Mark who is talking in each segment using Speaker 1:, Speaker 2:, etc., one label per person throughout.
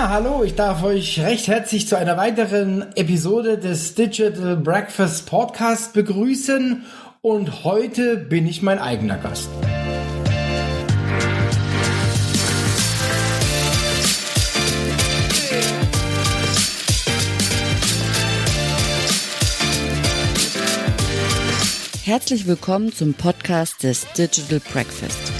Speaker 1: Ja, hallo, ich darf euch recht herzlich zu einer weiteren Episode des Digital Breakfast Podcast begrüßen und heute bin ich mein eigener Gast.
Speaker 2: Herzlich willkommen zum Podcast des Digital Breakfast.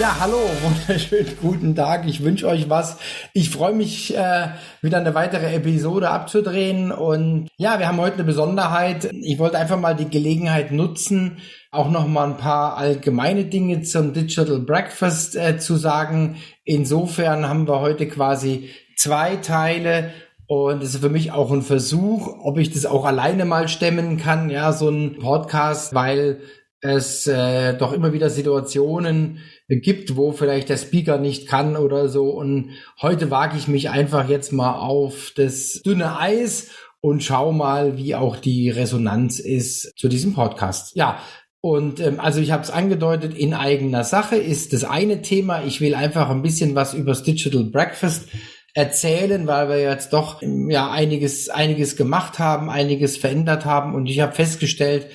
Speaker 1: Ja, hallo, wunderschönen guten Tag. Ich wünsche euch was. Ich freue mich, äh, wieder eine weitere Episode abzudrehen. Und ja, wir haben heute eine Besonderheit. Ich wollte einfach mal die Gelegenheit nutzen, auch noch mal ein paar allgemeine Dinge zum Digital Breakfast äh, zu sagen. Insofern haben wir heute quasi zwei Teile. Und es ist für mich auch ein Versuch, ob ich das auch alleine mal stemmen kann, ja, so ein Podcast, weil es äh, doch immer wieder Situationen gibt, wo vielleicht der Speaker nicht kann oder so. Und heute wage ich mich einfach jetzt mal auf das dünne Eis und schau mal, wie auch die Resonanz ist zu diesem Podcast. Ja, und ähm, also ich habe es angedeutet, in eigener Sache ist das eine Thema. Ich will einfach ein bisschen was übers Digital Breakfast erzählen, weil wir jetzt doch ja einiges einiges gemacht haben, einiges verändert haben und ich habe festgestellt,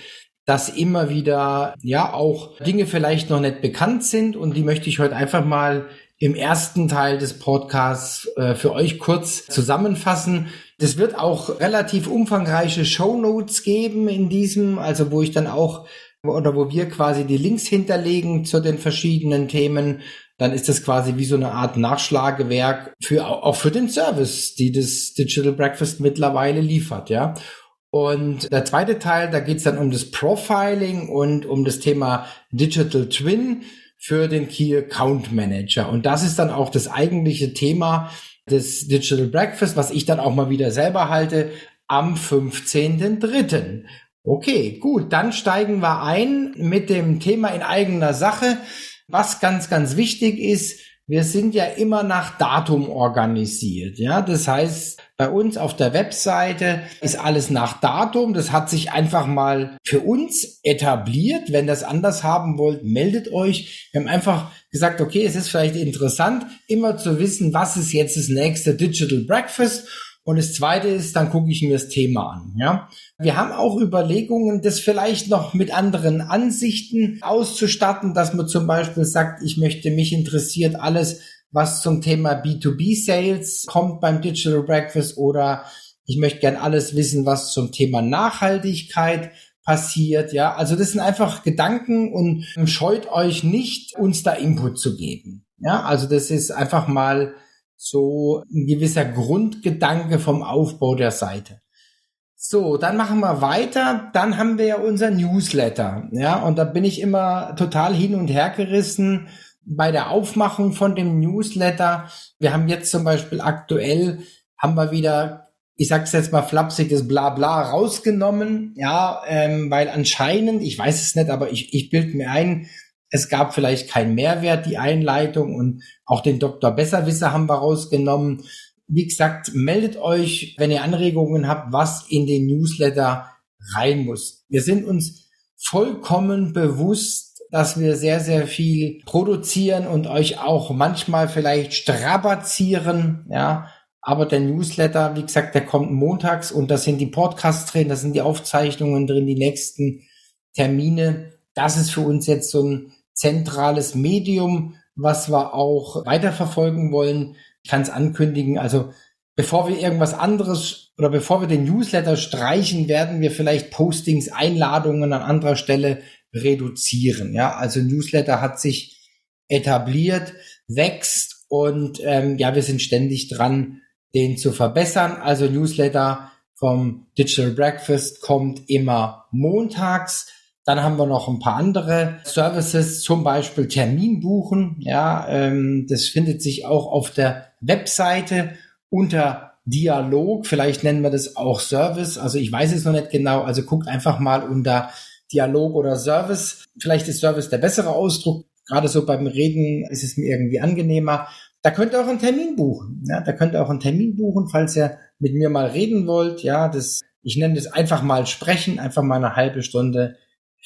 Speaker 1: dass immer wieder ja auch Dinge vielleicht noch nicht bekannt sind und die möchte ich heute einfach mal im ersten Teil des Podcasts äh, für euch kurz zusammenfassen. Das wird auch relativ umfangreiche Show Notes geben in diesem, also wo ich dann auch oder wo wir quasi die Links hinterlegen zu den verschiedenen Themen. Dann ist das quasi wie so eine Art Nachschlagewerk für auch für den Service, die das Digital Breakfast mittlerweile liefert, ja. Und der zweite Teil, da geht es dann um das Profiling und um das Thema Digital Twin für den Key Account Manager. Und das ist dann auch das eigentliche Thema des Digital Breakfast, was ich dann auch mal wieder selber halte am 15.3. Okay, gut, dann steigen wir ein mit dem Thema in eigener Sache. Was ganz, ganz wichtig ist, wir sind ja immer nach Datum organisiert. Ja, das heißt, bei uns auf der Webseite ist alles nach Datum. Das hat sich einfach mal für uns etabliert. Wenn das anders haben wollt, meldet euch. Wir haben einfach gesagt, okay, es ist vielleicht interessant, immer zu wissen, was ist jetzt das nächste Digital Breakfast und das zweite ist, dann gucke ich mir das Thema an. Ja, wir haben auch Überlegungen, das vielleicht noch mit anderen Ansichten auszustatten, dass man zum Beispiel sagt, ich möchte mich interessiert alles, was zum Thema B2B Sales kommt beim Digital Breakfast oder ich möchte gern alles wissen, was zum Thema Nachhaltigkeit passiert. Ja, also das sind einfach Gedanken und scheut euch nicht, uns da Input zu geben. Ja, also das ist einfach mal so ein gewisser Grundgedanke vom Aufbau der Seite. So, dann machen wir weiter. Dann haben wir ja unser Newsletter. Ja, und da bin ich immer total hin und her gerissen bei der Aufmachung von dem Newsletter. Wir haben jetzt zum Beispiel aktuell, haben wir wieder, ich sag's jetzt mal flapsiges Blabla rausgenommen. Ja, ähm, weil anscheinend, ich weiß es nicht, aber ich, ich bild mir ein, es gab vielleicht keinen Mehrwert, die Einleitung und auch den Dr. Besserwisser haben wir rausgenommen. Wie gesagt, meldet euch, wenn ihr Anregungen habt, was in den Newsletter rein muss. Wir sind uns vollkommen bewusst, dass wir sehr, sehr viel produzieren und euch auch manchmal vielleicht strapazieren, ja. Aber der Newsletter, wie gesagt, der kommt montags und da sind die Podcasts drin, da sind die Aufzeichnungen drin, die nächsten Termine. Das ist für uns jetzt so ein zentrales Medium, was wir auch weiterverfolgen wollen. Ich kann es ankündigen. Also bevor wir irgendwas anderes oder bevor wir den Newsletter streichen, werden wir vielleicht Postings, Einladungen an anderer Stelle reduzieren. Ja, also Newsletter hat sich etabliert, wächst und ähm, ja, wir sind ständig dran, den zu verbessern. Also Newsletter vom Digital Breakfast kommt immer montags Dann haben wir noch ein paar andere Services, zum Beispiel Termin buchen. Ja, ähm, das findet sich auch auf der Webseite unter Dialog. Vielleicht nennen wir das auch Service. Also ich weiß es noch nicht genau. Also guckt einfach mal unter Dialog oder Service. Vielleicht ist Service der bessere Ausdruck. Gerade so beim Reden ist es mir irgendwie angenehmer. Da könnt ihr auch einen Termin buchen. Ja, da könnt ihr auch einen Termin buchen, falls ihr mit mir mal reden wollt. Ja, das, ich nenne das einfach mal sprechen, einfach mal eine halbe Stunde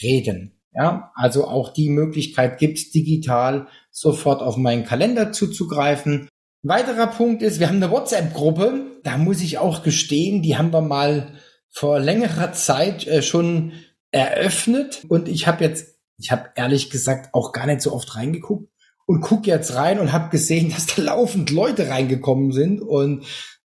Speaker 1: reden. Ja, also auch die Möglichkeit gibt's digital sofort auf meinen Kalender zuzugreifen. Ein weiterer Punkt ist, wir haben eine WhatsApp-Gruppe. Da muss ich auch gestehen, die haben wir mal vor längerer Zeit äh, schon eröffnet und ich habe jetzt, ich habe ehrlich gesagt auch gar nicht so oft reingeguckt und guck jetzt rein und habe gesehen, dass da laufend Leute reingekommen sind und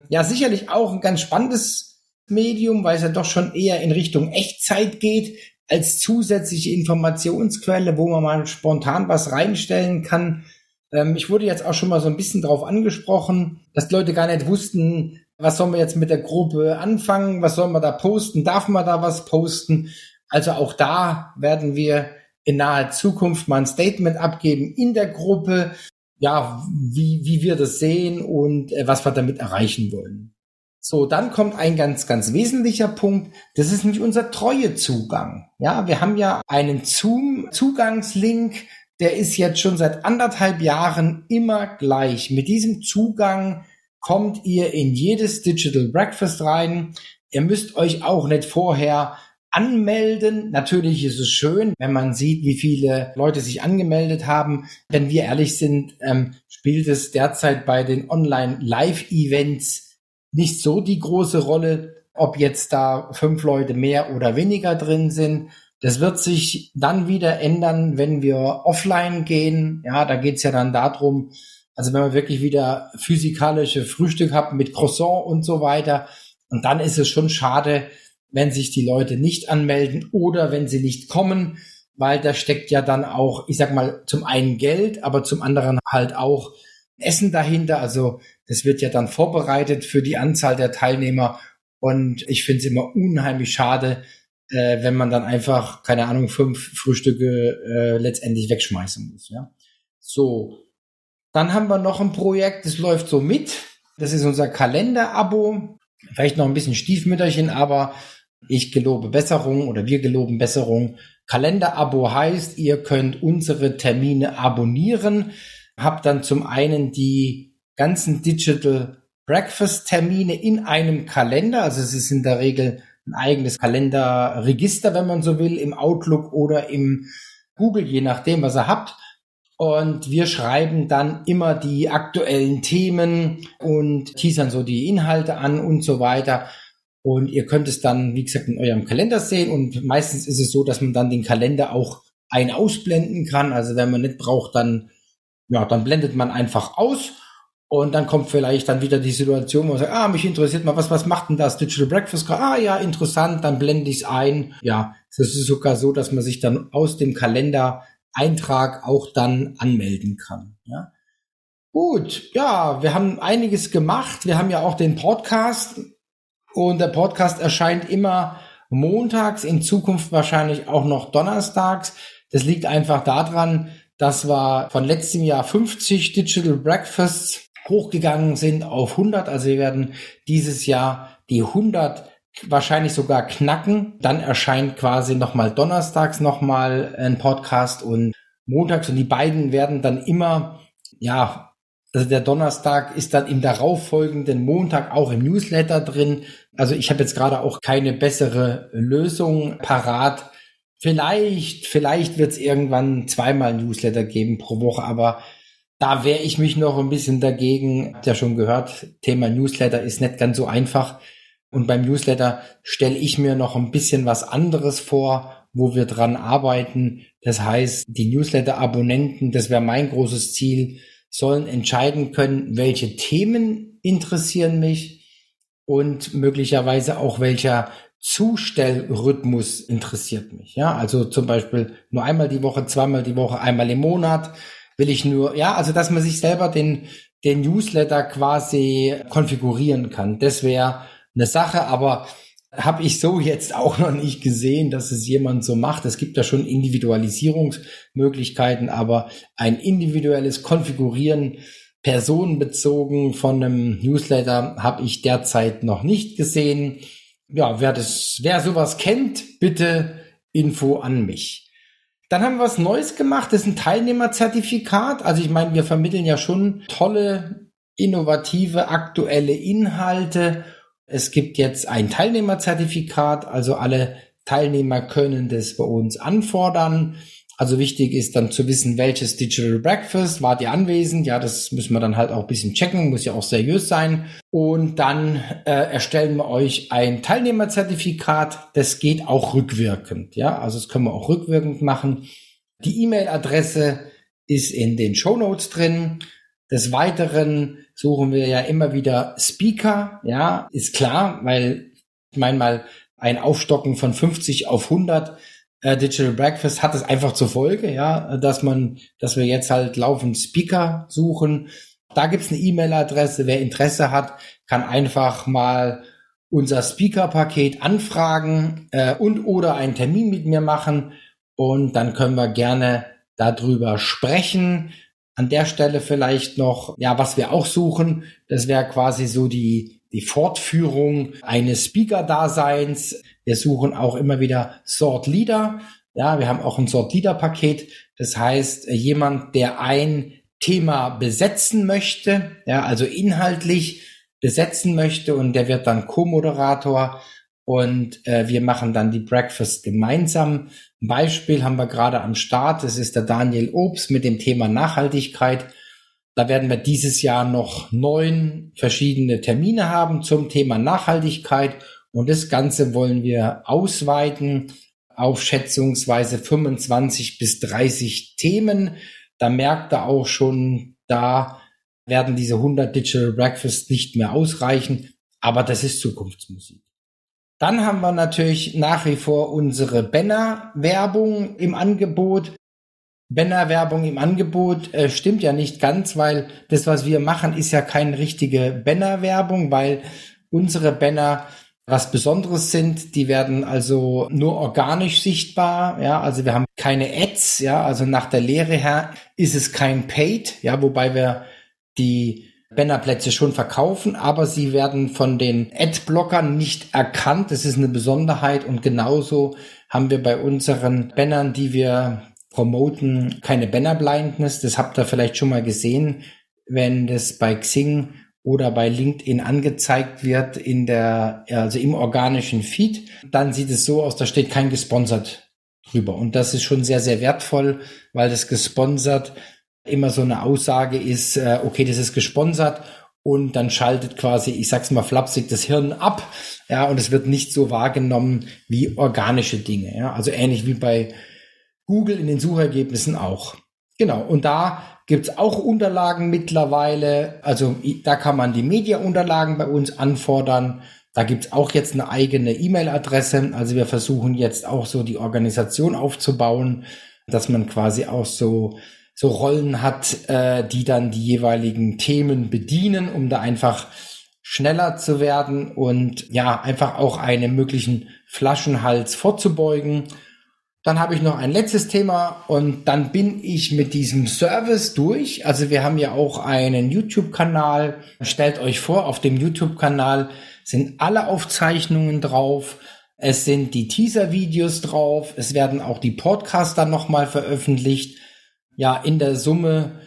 Speaker 1: ja sicherlich auch ein ganz spannendes Medium, weil es ja doch schon eher in Richtung Echtzeit geht als zusätzliche Informationsquelle, wo man mal spontan was reinstellen kann. Ähm, ich wurde jetzt auch schon mal so ein bisschen drauf angesprochen, dass Leute gar nicht wussten, was sollen wir jetzt mit der Gruppe anfangen, was sollen wir da posten, darf man da was posten. Also auch da werden wir in naher Zukunft mal ein Statement abgeben in der Gruppe, ja, wie, wie wir das sehen und äh, was wir damit erreichen wollen. So, dann kommt ein ganz, ganz wesentlicher Punkt. Das ist nicht unser Treuezugang. Ja, wir haben ja einen Zoom-Zugangslink, der ist jetzt schon seit anderthalb Jahren immer gleich. Mit diesem Zugang kommt ihr in jedes Digital Breakfast rein. Ihr müsst euch auch nicht vorher anmelden. Natürlich ist es schön, wenn man sieht, wie viele Leute sich angemeldet haben. Wenn wir ehrlich sind, ähm, spielt es derzeit bei den Online-Live-Events nicht so die große Rolle, ob jetzt da fünf Leute mehr oder weniger drin sind. Das wird sich dann wieder ändern, wenn wir offline gehen. Ja, da geht's ja dann darum, also wenn man wirklich wieder physikalische Frühstück hat mit Croissant und so weiter. Und dann ist es schon schade, wenn sich die Leute nicht anmelden oder wenn sie nicht kommen, weil da steckt ja dann auch, ich sag mal, zum einen Geld, aber zum anderen halt auch Essen dahinter. Also das wird ja dann vorbereitet für die Anzahl der Teilnehmer. Und ich finde es immer unheimlich schade, äh, wenn man dann einfach, keine Ahnung, fünf Frühstücke äh, letztendlich wegschmeißen muss. Ja. So, dann haben wir noch ein Projekt, das läuft so mit. Das ist unser Kalender-Abo. Vielleicht noch ein bisschen Stiefmütterchen, aber ich gelobe Besserung oder wir geloben Besserung. Kalender-Abo heißt, ihr könnt unsere Termine abonnieren, habt dann zum einen die ganzen Digital Breakfast Termine in einem Kalender. Also es ist in der Regel ein eigenes Kalenderregister, wenn man so will, im Outlook oder im Google, je nachdem, was ihr habt. Und wir schreiben dann immer die aktuellen Themen und teasern so die Inhalte an und so weiter. Und ihr könnt es dann, wie gesagt, in eurem Kalender sehen. Und meistens ist es so, dass man dann den Kalender auch ein ausblenden kann. Also wenn man nicht braucht, dann, ja, dann blendet man einfach aus und dann kommt vielleicht dann wieder die Situation, wo man sagt, ah, mich interessiert mal, was, was macht denn das Digital Breakfast? Ah ja, interessant, dann blende ich es ein. Ja, es ist sogar so, dass man sich dann aus dem Kalendereintrag auch dann anmelden kann. Ja. Gut, ja, wir haben einiges gemacht. Wir haben ja auch den Podcast und der Podcast erscheint immer montags, in Zukunft wahrscheinlich auch noch donnerstags. Das liegt einfach daran, dass wir von letztem Jahr 50 Digital Breakfasts hochgegangen sind auf 100. Also wir werden dieses Jahr die 100 wahrscheinlich sogar knacken. Dann erscheint quasi nochmal donnerstags nochmal ein Podcast und montags. Und die beiden werden dann immer, ja, also der Donnerstag ist dann im darauffolgenden Montag auch im Newsletter drin. Also ich habe jetzt gerade auch keine bessere Lösung parat. Vielleicht, vielleicht wird es irgendwann zweimal Newsletter geben pro Woche, aber da wehre ich mich noch ein bisschen dagegen. Habt ja schon gehört, Thema Newsletter ist nicht ganz so einfach. Und beim Newsletter stelle ich mir noch ein bisschen was anderes vor, wo wir dran arbeiten. Das heißt, die Newsletter-Abonnenten, das wäre mein großes Ziel, sollen entscheiden können, welche Themen interessieren mich und möglicherweise auch welcher Zustellrhythmus interessiert mich. Ja, also zum Beispiel nur einmal die Woche, zweimal die Woche, einmal im Monat will ich nur, ja, also dass man sich selber den, den Newsletter quasi konfigurieren kann. Das wäre eine Sache, aber habe ich so jetzt auch noch nicht gesehen, dass es jemand so macht. Es gibt da schon Individualisierungsmöglichkeiten, aber ein individuelles Konfigurieren personenbezogen von einem Newsletter habe ich derzeit noch nicht gesehen. Ja, wer das, wer sowas kennt, bitte Info an mich. Dann haben wir was Neues gemacht, das ist ein Teilnehmerzertifikat. Also ich meine, wir vermitteln ja schon tolle, innovative, aktuelle Inhalte. Es gibt jetzt ein Teilnehmerzertifikat, also alle Teilnehmer können das bei uns anfordern. Also wichtig ist dann zu wissen, welches Digital Breakfast wart ihr anwesend. Ja, das müssen wir dann halt auch ein bisschen checken, muss ja auch seriös sein. Und dann äh, erstellen wir euch ein Teilnehmerzertifikat. Das geht auch rückwirkend. Ja, also das können wir auch rückwirkend machen. Die E-Mail-Adresse ist in den Show Notes drin. Des Weiteren suchen wir ja immer wieder Speaker. Ja, ist klar, weil ich meine mal ein Aufstocken von 50 auf 100 äh, Digital Breakfast hat es einfach zur Folge, ja, dass man, dass wir jetzt halt laufend Speaker suchen. Da gibt's eine E-Mail-Adresse. Wer Interesse hat, kann einfach mal unser Speaker-Paket anfragen äh, und oder einen Termin mit mir machen und dann können wir gerne darüber sprechen. An der Stelle vielleicht noch, ja, was wir auch suchen, das wäre quasi so die, die Fortführung eines Speaker-Daseins. Wir suchen auch immer wieder Sort Leader. Ja, wir haben auch ein Sort Leader Paket. Das heißt, jemand, der ein Thema besetzen möchte, ja, also inhaltlich besetzen möchte und der wird dann Co-Moderator und äh, wir machen dann die Breakfast gemeinsam. Ein Beispiel haben wir gerade am Start. Das ist der Daniel Obst mit dem Thema Nachhaltigkeit. Da werden wir dieses Jahr noch neun verschiedene Termine haben zum Thema Nachhaltigkeit und das Ganze wollen wir ausweiten auf schätzungsweise 25 bis 30 Themen. Da merkt er auch schon, da werden diese 100 Digital Breakfast nicht mehr ausreichen. Aber das ist Zukunftsmusik. Dann haben wir natürlich nach wie vor unsere Banner-Werbung im Angebot. Banner-Werbung im Angebot äh, stimmt ja nicht ganz, weil das, was wir machen, ist ja keine richtige Banner-Werbung, weil unsere Banner was Besonderes sind. Die werden also nur organisch sichtbar. Ja, also wir haben keine Ads. Ja, also nach der Lehre her ist es kein Paid. Ja, wobei wir die Bannerplätze schon verkaufen, aber sie werden von den Adblockern nicht erkannt. Das ist eine Besonderheit und genauso haben wir bei unseren Bannern, die wir promoten, keine Banner-Blindness. Das habt ihr vielleicht schon mal gesehen, wenn das bei Xing oder bei LinkedIn angezeigt wird in der, also im organischen Feed, dann sieht es so aus, da steht kein gesponsert drüber. Und das ist schon sehr, sehr wertvoll, weil das gesponsert immer so eine Aussage ist, äh, okay, das ist gesponsert und dann schaltet quasi, ich sag's mal flapsig, das Hirn ab, ja, und es wird nicht so wahrgenommen wie organische Dinge, ja, also ähnlich wie bei Google in den Suchergebnissen auch. Genau, und da gibt's auch Unterlagen mittlerweile. Also da kann man die Media-Unterlagen bei uns anfordern. Da gibt's auch jetzt eine eigene E-Mail-Adresse. Also wir versuchen jetzt auch so die Organisation aufzubauen, dass man quasi auch so so Rollen hat, äh, die dann die jeweiligen Themen bedienen, um da einfach schneller zu werden und ja, einfach auch einem möglichen Flaschenhals vorzubeugen. Dann habe ich noch ein letztes Thema und dann bin ich mit diesem Service durch. Also wir haben ja auch einen YouTube-Kanal. Stellt euch vor, auf dem YouTube-Kanal sind alle Aufzeichnungen drauf. Es sind die Teaser-Videos drauf. Es werden auch die Podcasts dann nochmal veröffentlicht. Ja, in der Summe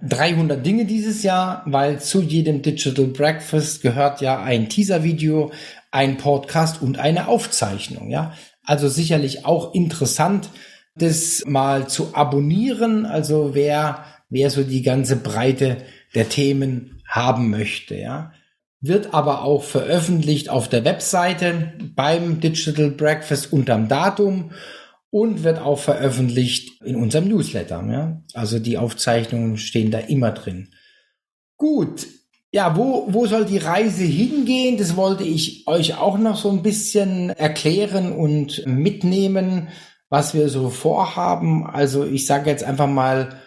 Speaker 1: 300 Dinge dieses Jahr, weil zu jedem Digital Breakfast gehört ja ein Teaser-Video, ein Podcast und eine Aufzeichnung. Ja, also sicherlich auch interessant, das mal zu abonnieren. Also wer, wer so die ganze Breite der Themen haben möchte, ja. Wird aber auch veröffentlicht auf der Webseite beim Digital Breakfast unterm Datum und wird auch veröffentlicht in unserem Newsletter. Ja? Also die Aufzeichnungen stehen da immer drin. Gut, ja, wo, wo soll die Reise hingehen? Das wollte ich euch auch noch so ein bisschen erklären und mitnehmen, was wir so vorhaben. Also ich sage jetzt einfach mal,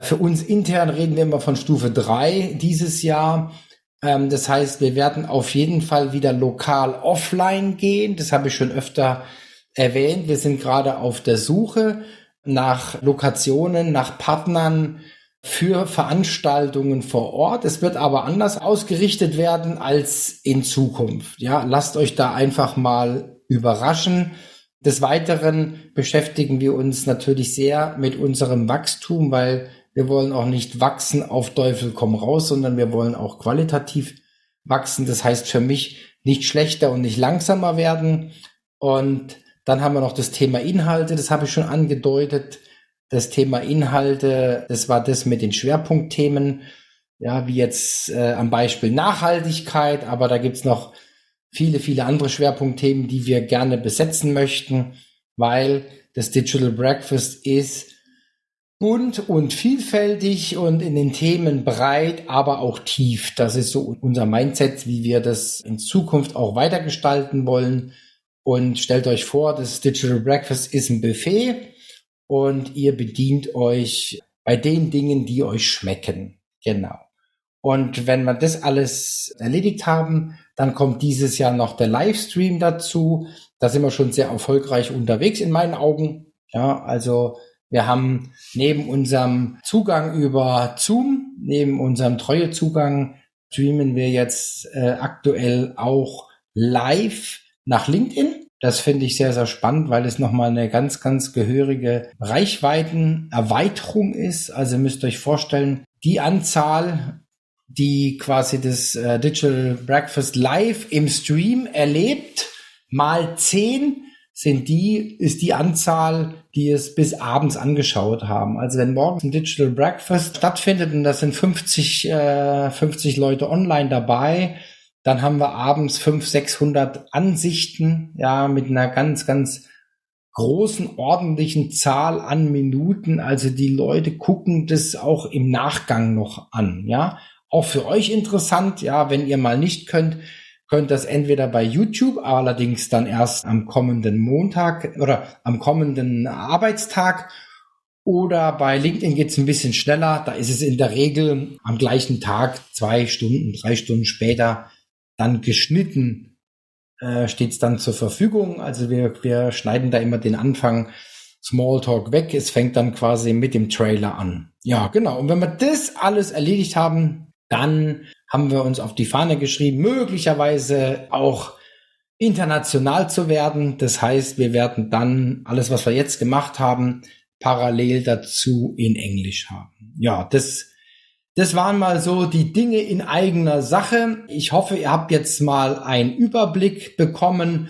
Speaker 1: für uns intern reden wir immer von Stufe drei dieses Jahr. Ähm, das heißt, wir werden auf jeden Fall wieder lokal offline gehen. Das habe ich schon öfter erwähnt. Wir sind gerade auf der Suche nach Lokationen, nach Partnern für Veranstaltungen vor Ort. Es wird aber anders ausgerichtet werden als in Zukunft. Ja, lasst euch da einfach mal überraschen. Des Weiteren beschäftigen wir uns natürlich sehr mit unserem Wachstum, weil wir wollen auch nicht wachsen auf Teufel komm raus, sondern wir wollen auch qualitativ wachsen. Das heißt für mich nicht schlechter und nicht langsamer werden. Und dann haben wir noch das Thema Inhalte, das habe ich schon angedeutet. Das Thema Inhalte, das war das mit den Schwerpunktthemen, ja, wie jetzt äh, am Beispiel Nachhaltigkeit, aber da gibt's noch viele, viele andere Schwerpunktthemen, die wir gerne besetzen möchten, weil das Digital Breakfast ist bunt und vielfältig und in den Themen breit, aber auch tief. Das ist so unser Mindset, wie wir das in Zukunft auch weitergestalten wollen. Und stellt euch vor, das Digital Breakfast ist ein Buffet und ihr bedient euch bei den Dingen, die euch schmecken. Genau. Und wenn wir das alles erledigt haben, dann kommt dieses Jahr noch der Livestream dazu. Da sind wir schon sehr erfolgreich unterwegs in meinen Augen. Ja, also wir haben neben unserem Zugang über Zoom, neben unserem Treuezugang, streamen wir jetzt äh, aktuell auch live nach LinkedIn. Das finde ich sehr, sehr spannend, weil es nochmal eine ganz, ganz gehörige Reichweitenerweiterung ist. Also müsst ihr euch vorstellen, die Anzahl, die quasi das äh, Digital Breakfast live im Stream erlebt, mal zehn sind die, ist die Anzahl, die es bis abends angeschaut haben. Also wenn morgens ein Digital Breakfast stattfindet und das sind 50, äh, 50 Leute online dabei, dann haben wir abends 500, 600 Ansichten, ja, mit einer ganz, ganz großen, ordentlichen Zahl an Minuten. Also die Leute gucken das auch im Nachgang noch an, ja. Auch für euch interessant, ja, wenn ihr mal nicht könnt, könnt das entweder bei YouTube, allerdings dann erst am kommenden Montag oder am kommenden Arbeitstag oder bei LinkedIn geht's ein bisschen schneller. Da ist es in der Regel am gleichen Tag, zwei Stunden, drei Stunden später, dann geschnitten, äh, steht's dann zur Verfügung. Also wir, wir schneiden da immer den Anfang Smalltalk weg. Es fängt dann quasi mit dem Trailer an. Ja, genau. Und wenn wir das alles erledigt haben, dann haben wir uns auf die Fahne geschrieben, möglicherweise auch international zu werden. Das heißt, wir werden dann alles, was wir jetzt gemacht haben, parallel dazu in Englisch haben. Ja, das, das waren mal so die Dinge in eigener Sache. Ich hoffe, ihr habt jetzt mal einen Überblick bekommen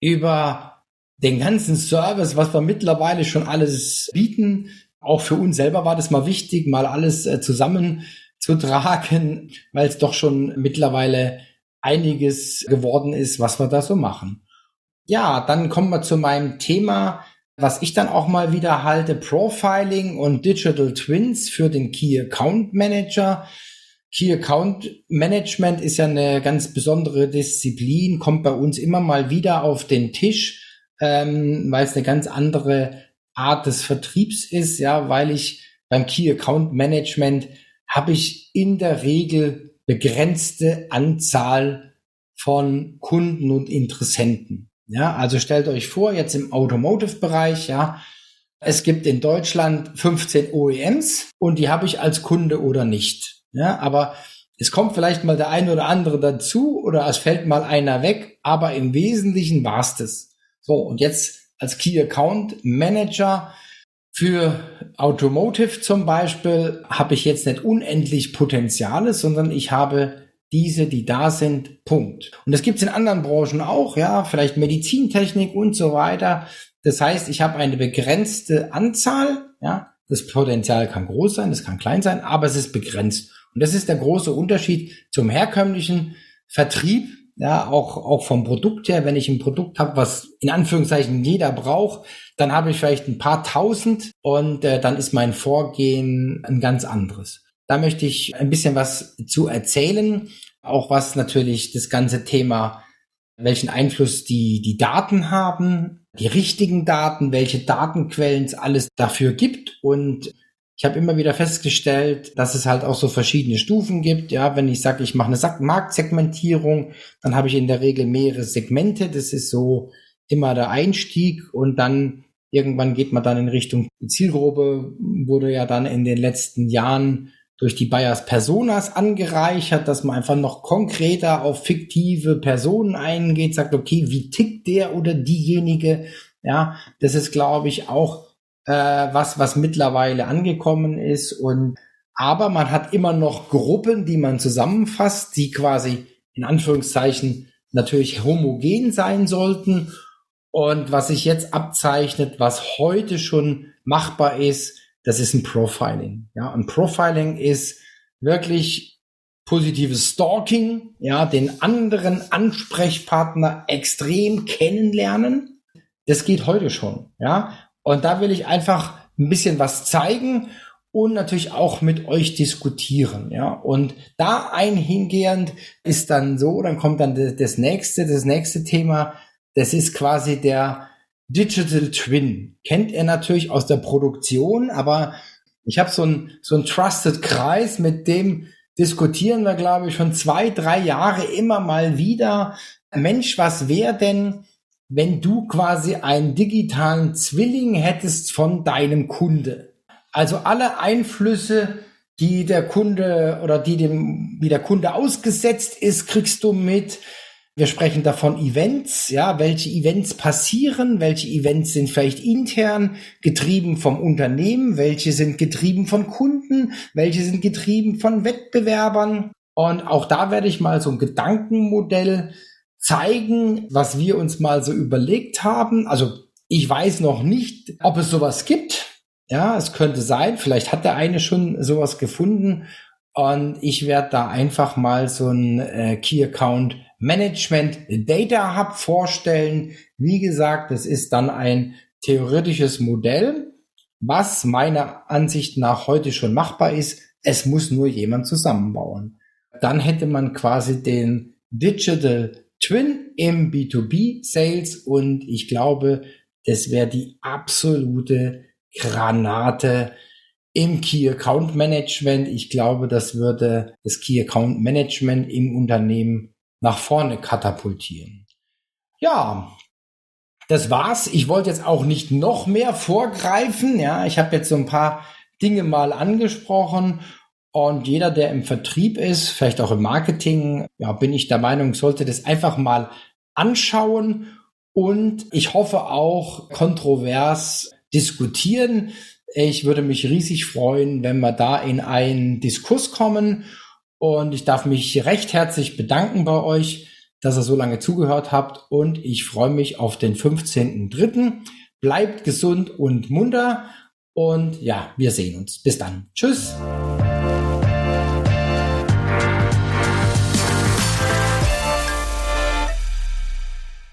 Speaker 1: über den ganzen Service, was wir mittlerweile schon alles bieten. Auch für uns selber war das mal wichtig, mal alles äh, zusammen zu tragen, weil es doch schon mittlerweile einiges geworden ist, was wir da so machen. Ja, dann kommen wir zu meinem Thema, was ich dann auch mal wieder halte, Profiling und Digital Twins für den Key Account Manager. Key Account Management ist ja eine ganz besondere Disziplin, kommt bei uns immer mal wieder auf den Tisch, ähm, weil es eine ganz andere Art des Vertriebs ist, ja, weil ich beim Key Account Management habe ich in der Regel begrenzte Anzahl von Kunden und Interessenten. Ja, also stellt euch vor, jetzt im Automotive-Bereich, ja, es gibt in Deutschland 15 OEMs und die habe ich als Kunde oder nicht. Ja, aber es kommt vielleicht mal der eine oder andere dazu oder es fällt mal einer weg, aber im Wesentlichen war's das. So, und jetzt als Key Account Manager für Automotive zum Beispiel habe ich jetzt nicht unendlich Potenziale, sondern ich habe diese, die da sind, Punkt. Und das gibt's in anderen Branchen auch, ja, vielleicht Medizintechnik und so weiter. Das heißt, ich habe eine begrenzte Anzahl, ja, das Potenzial kann groß sein, das kann klein sein, aber es ist begrenzt. Und das ist der große Unterschied zum herkömmlichen Vertrieb, ja, auch, auch vom Produkt her, wenn ich ein Produkt habe, was in Anführungszeichen jeder braucht, dann habe ich vielleicht ein paar tausend und äh, dann ist mein Vorgehen ein ganz anderes. Da möchte ich ein bisschen was zu erzählen, auch was natürlich das ganze Thema, welchen Einfluss die, die Daten haben, die richtigen Daten, welche Datenquellen es alles dafür gibt und ich habe immer wieder festgestellt, dass es halt auch so verschiedene Stufen gibt. Ja, wenn ich sage, ich mache eine Marktsegmentierung, dann habe ich in der Regel mehrere Segmente. Das ist so immer der Einstieg und dann irgendwann geht man dann in Richtung Zielgruppe, wurde ja dann in den letzten Jahren durch die Bayers Personas angereichert, dass man einfach noch konkreter auf fiktive Personen eingeht, sagt, okay, wie tickt der oder diejenige? Ja, das ist, glaube ich, auch äh, was, was mittlerweile angekommen ist. Und aber man hat immer noch Gruppen, die man zusammenfasst, die quasi in Anführungszeichen natürlich homogen sein sollten. Und was sich jetzt abzeichnet, was heute schon machbar ist, das ist ein Profiling. Ja, und Profiling ist wirklich positives Stalking, ja, den anderen Ansprechpartner extrem kennenlernen. Das geht heute schon, ja. Und da will ich einfach ein bisschen was zeigen und natürlich auch mit euch diskutieren, ja. Und da einhingehend ist dann so, dann kommt dann das nächste, das nächste Thema. Das ist quasi der Digital Twin. Kennt ihr natürlich aus der Produktion, aber ich habe so ein so ein Trusted Kreis, mit dem diskutieren wir, glaube ich, schon zwei, drei Jahre immer mal wieder. Mensch, was wäre denn, wenn du quasi einen digitalen Zwilling hättest von deinem Kunde. Also alle Einflüsse, die der Kunde oder die dem, wie der Kunde ausgesetzt ist, kriegst du mit. Wir sprechen davon Events, ja, welche Events passieren, welche Events sind vielleicht intern getrieben vom Unternehmen, welche sind getrieben von Kunden, welche sind getrieben von Wettbewerbern. Und auch da werde ich mal so ein Gedankenmodell zeigen, was wir uns mal so überlegt haben. Also ich weiß noch nicht, ob es sowas gibt. Ja, es könnte sein. Vielleicht hat der eine schon sowas gefunden. Und ich werde da einfach mal so ein äh, Key Account Management Data Hub vorstellen. Wie gesagt, das ist dann ein theoretisches Modell, was meiner Ansicht nach heute schon machbar ist. Es muss nur jemand zusammenbauen. Dann hätte man quasi den Digital Twin im B2B Sales und ich glaube, das wäre die absolute Granate im Key Account Management. Ich glaube, das würde das Key Account Management im Unternehmen nach vorne katapultieren. Ja, das war's. Ich wollte jetzt auch nicht noch mehr vorgreifen. Ja, ich habe jetzt so ein paar Dinge mal angesprochen und jeder, der im Vertrieb ist, vielleicht auch im Marketing, ja, bin ich der Meinung, sollte das einfach mal anschauen und ich hoffe auch kontrovers diskutieren. Ich würde mich riesig freuen, wenn wir da in einen Diskurs kommen. Und ich darf mich recht herzlich bedanken bei euch, dass ihr so lange zugehört habt. Und ich freue mich auf den 15.3. Bleibt gesund und munter. Und ja, wir sehen uns. Bis dann. Tschüss.